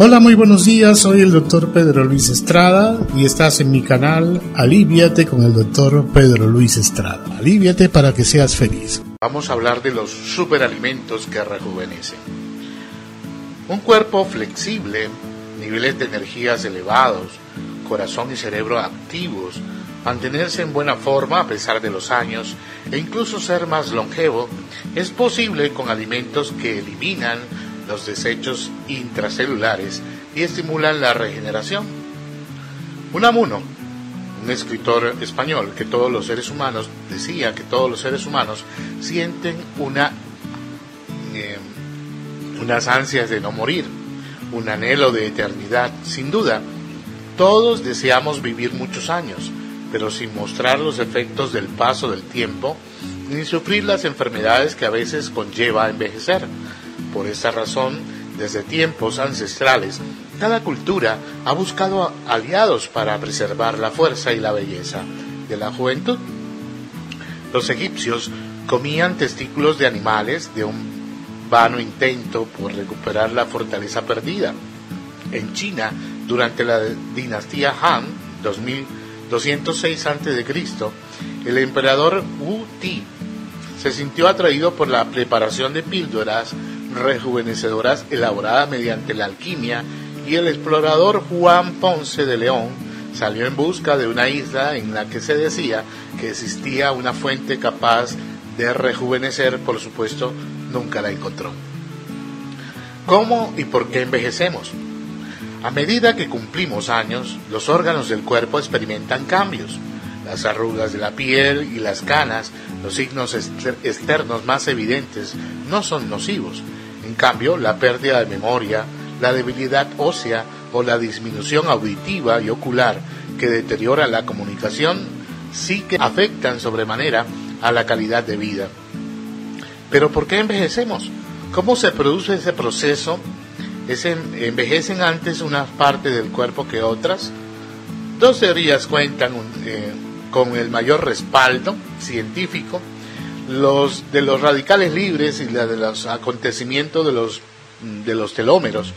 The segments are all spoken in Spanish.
Hola, muy buenos días. Soy el doctor Pedro Luis Estrada y estás en mi canal Aliviate con el doctor Pedro Luis Estrada. Aliviate para que seas feliz. Vamos a hablar de los superalimentos que rejuvenecen. Un cuerpo flexible, niveles de energías elevados, corazón y cerebro activos, mantenerse en buena forma a pesar de los años e incluso ser más longevo es posible con alimentos que eliminan los desechos intracelulares y estimulan la regeneración. Unamuno, un escritor español, que todos los seres humanos, decía que todos los seres humanos sienten una, eh, unas ansias de no morir, un anhelo de eternidad. Sin duda, todos deseamos vivir muchos años, pero sin mostrar los efectos del paso del tiempo, ni sufrir las enfermedades que a veces conlleva envejecer. Por esta razón, desde tiempos ancestrales, cada cultura ha buscado aliados para preservar la fuerza y la belleza de la juventud. Los egipcios comían testículos de animales de un vano intento por recuperar la fortaleza perdida. En China, durante la dinastía Han, 2206 a.C., el emperador Wu Ti se sintió atraído por la preparación de píldoras rejuvenecedoras elaboradas mediante la alquimia y el explorador Juan Ponce de León salió en busca de una isla en la que se decía que existía una fuente capaz de rejuvenecer, por supuesto, nunca la encontró. ¿Cómo y por qué envejecemos? A medida que cumplimos años, los órganos del cuerpo experimentan cambios. Las arrugas de la piel y las canas, los signos externos más evidentes, no son nocivos, en cambio, la pérdida de memoria, la debilidad ósea o la disminución auditiva y ocular que deteriora la comunicación sí que afectan sobremanera a la calidad de vida. Pero ¿por qué envejecemos? ¿Cómo se produce ese proceso? ¿Envejecen antes unas partes del cuerpo que otras? Dos teorías cuentan eh, con el mayor respaldo científico los de los radicales libres y la de los acontecimientos de los de los telómeros.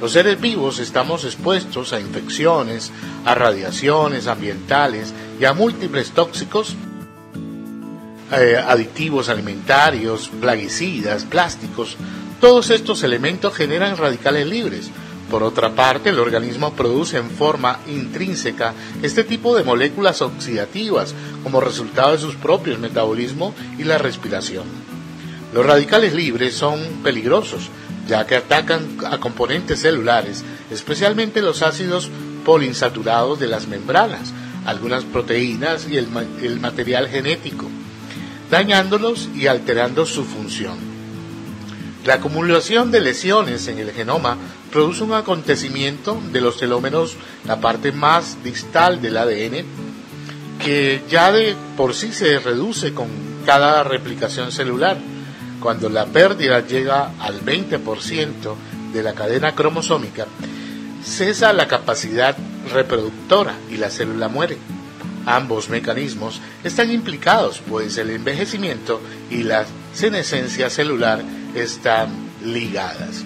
Los seres vivos estamos expuestos a infecciones, a radiaciones ambientales y a múltiples tóxicos, eh, aditivos alimentarios, plaguicidas, plásticos. Todos estos elementos generan radicales libres por otra parte, el organismo produce en forma intrínseca este tipo de moléculas oxidativas como resultado de sus propios metabolismo y la respiración. Los radicales libres son peligrosos, ya que atacan a componentes celulares, especialmente los ácidos poliinsaturados de las membranas, algunas proteínas y el, el material genético, dañándolos y alterando su función. La acumulación de lesiones en el genoma produce un acontecimiento de los telómeros, la parte más distal del ADN, que ya de por sí se reduce con cada replicación celular. Cuando la pérdida llega al 20% de la cadena cromosómica, cesa la capacidad reproductora y la célula muere. Ambos mecanismos están implicados, pues el envejecimiento y la senescencia celular están ligadas.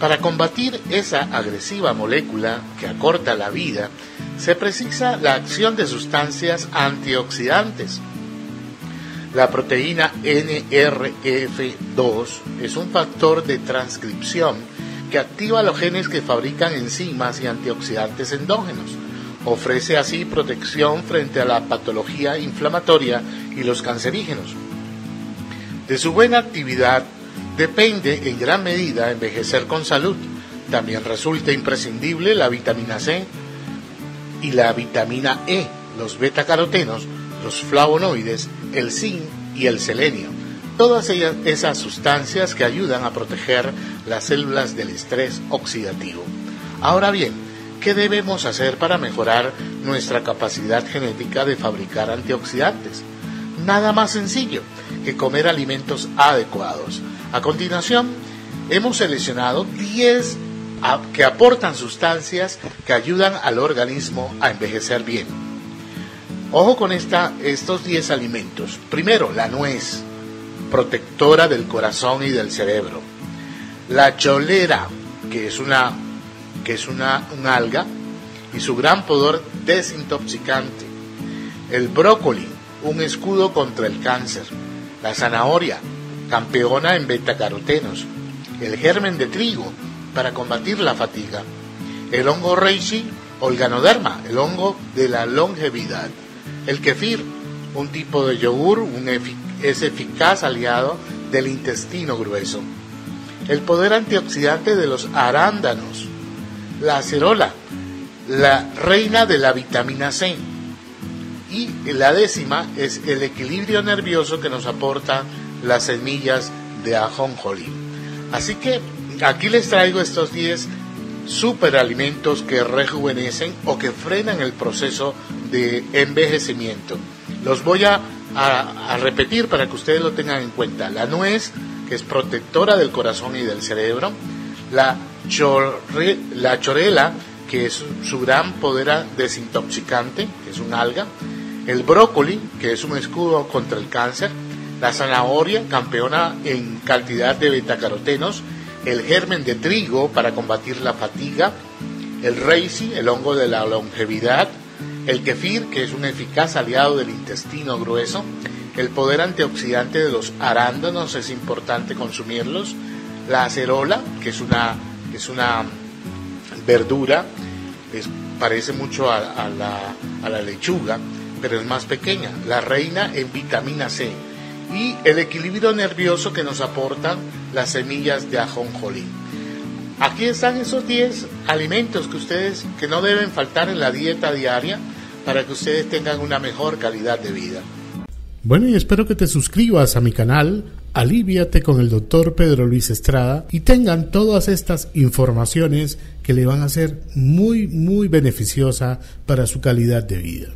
Para combatir esa agresiva molécula que acorta la vida, se precisa la acción de sustancias antioxidantes. La proteína NRF2 es un factor de transcripción que activa los genes que fabrican enzimas y antioxidantes endógenos. Ofrece así protección frente a la patología inflamatoria y los cancerígenos. De su buena actividad depende en gran medida envejecer con salud. También resulta imprescindible la vitamina C y la vitamina E, los betacarotenos, los flavonoides, el zinc y el selenio. Todas esas sustancias que ayudan a proteger las células del estrés oxidativo. Ahora bien, ¿qué debemos hacer para mejorar nuestra capacidad genética de fabricar antioxidantes? Nada más sencillo que comer alimentos adecuados. A continuación, hemos seleccionado 10 que aportan sustancias que ayudan al organismo a envejecer bien. Ojo con esta, estos 10 alimentos. Primero, la nuez, protectora del corazón y del cerebro. La cholera, que es una, que es una, alga, y su gran poder desintoxicante. El brócoli, un escudo contra el cáncer. La zanahoria, campeona en betacarotenos. El germen de trigo, para combatir la fatiga. El hongo reishi o el ganoderma, el hongo de la longevidad. El kefir, un tipo de yogur, es eficaz aliado del intestino grueso. El poder antioxidante de los arándanos. La acerola, la reina de la vitamina C. Y la décima es el equilibrio nervioso que nos aporta las semillas de ajonjolí. Así que aquí les traigo estos 10 superalimentos que rejuvenecen o que frenan el proceso de envejecimiento. Los voy a, repetir para que ustedes lo tengan en cuenta. La nuez, que es protectora del corazón y del cerebro. La, la chorela, que es su gran poder desintoxicante, que es un alga. El brócoli, que es un escudo contra el cáncer. La zanahoria, campeona en cantidad de betacarotenos. El germen de trigo para combatir la fatiga. El reishi, el hongo de la longevidad el kefir, que es un eficaz aliado del intestino grueso, el poder antioxidante de los arándanos es importante consumirlos, la acerola, que es una, es una verdura, parece mucho a, la, a la lechuga, pero es más pequeña, la reina en vitamina C y el equilibrio nervioso que nos aportan las semillas de ajonjolí. Aquí están esos 10 alimentos que ustedes que no deben faltar en la dieta diaria para que ustedes tengan una mejor calidad de vida. Bueno, y espero que te suscribas a mi canal, aliviate con el doctor Pedro Luis Estrada y tengan todas estas informaciones que le van a ser muy, muy beneficiosa para su calidad de vida.